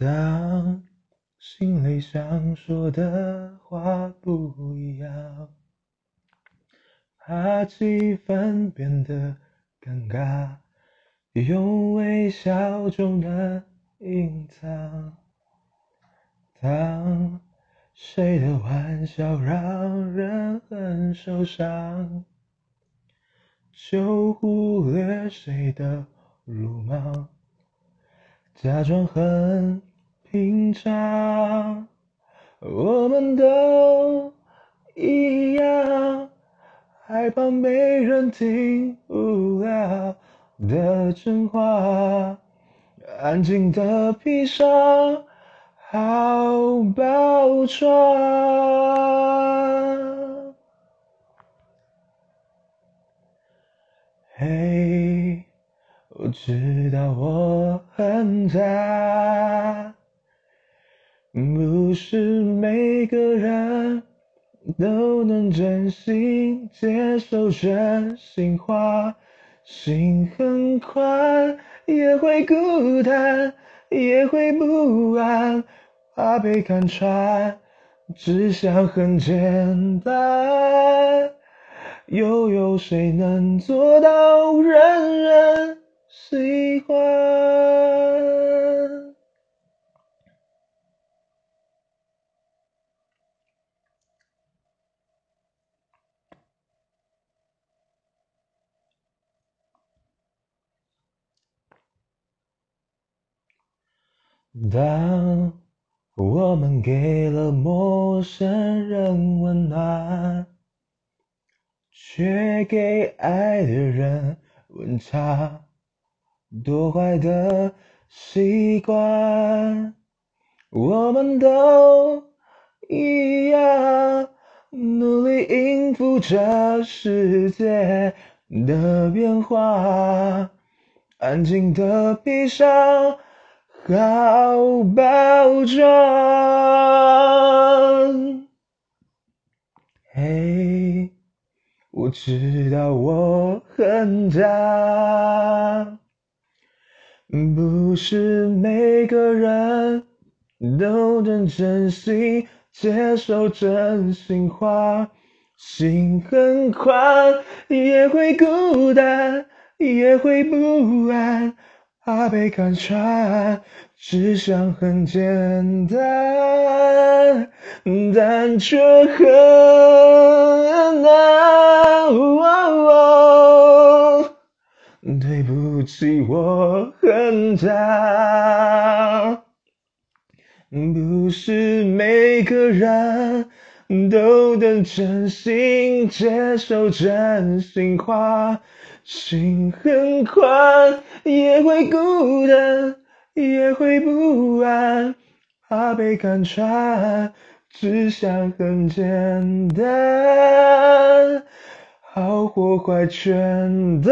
当心里想说的话不一样，怕气氛变得尴尬，用微笑就能隐藏。当谁的玩笑让人很受伤，就忽略谁的鲁莽，假装很。平常，我们都一样，害怕没人听无聊的真话，安静的披上好包装。嘿，我知道我很差。不是每个人都能真心接受真心话，心很宽，也会孤单，也会不安，怕被看穿，只想很简单，又有谁能做到人人喜欢？当我们给了陌生人温暖，却给爱的人温差，多坏的习惯。我们都一样，努力应付这世界的变化，安静的闭上。好包装。嘿，我知道我很假，不是每个人都能真心接受真心话，心很宽，也会孤单，也会不安。怕被看穿，只想很简单，但却很难。对不起，我很假，不是每个人都能真心接受真心话。心很宽，也会孤单，也会不安，怕被看穿，只想很简单，好或坏全都。